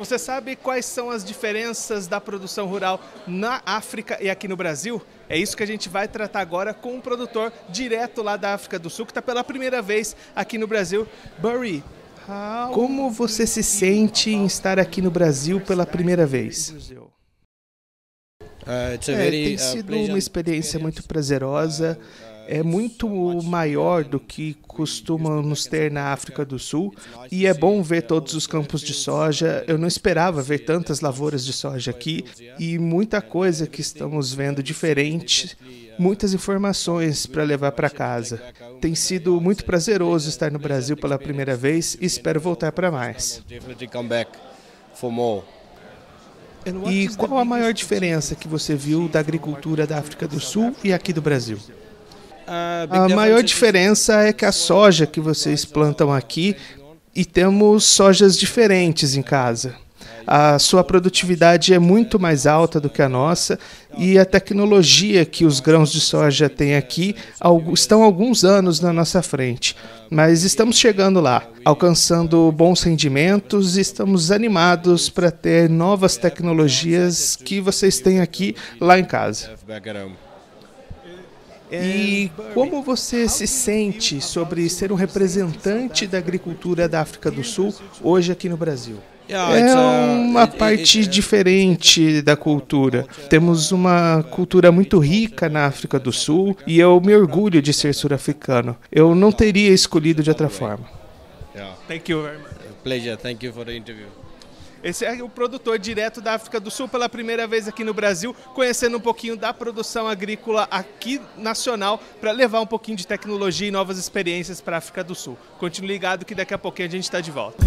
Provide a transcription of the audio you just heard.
Você sabe quais são as diferenças da produção rural na África e aqui no Brasil? É isso que a gente vai tratar agora com um produtor direto lá da África do Sul, que está pela primeira vez aqui no Brasil. Burry, como você se sente em estar aqui no Brasil pela primeira vez? É, tem sido uma experiência muito prazerosa. É muito maior do que costumamos ter na África do Sul. e é bom ver todos os campos de soja. Eu não esperava ver tantas lavouras de soja aqui e muita coisa que estamos vendo diferente, muitas informações para levar para casa. Tem sido muito prazeroso estar no Brasil pela primeira vez e espero voltar para mais. E qual a maior diferença que você viu da agricultura da África do Sul e aqui do Brasil? A maior diferença é que a soja que vocês plantam aqui e temos sojas diferentes em casa. A sua produtividade é muito mais alta do que a nossa e a tecnologia que os grãos de soja têm aqui estão alguns anos na nossa frente. Mas estamos chegando lá, alcançando bons rendimentos e estamos animados para ter novas tecnologias que vocês têm aqui lá em casa. E como você se sente sobre ser um representante da agricultura da África do Sul hoje aqui no Brasil? É uma parte diferente da cultura. Temos uma cultura muito rica na África do Sul e eu me orgulho de ser sul-africano. Eu não teria escolhido de outra forma. Thank you very much. Pleasure. Thank you for the interview. Esse é o produtor direto da África do Sul pela primeira vez aqui no Brasil, conhecendo um pouquinho da produção agrícola aqui nacional para levar um pouquinho de tecnologia e novas experiências para a África do Sul. Continue ligado que daqui a pouquinho a gente está de volta.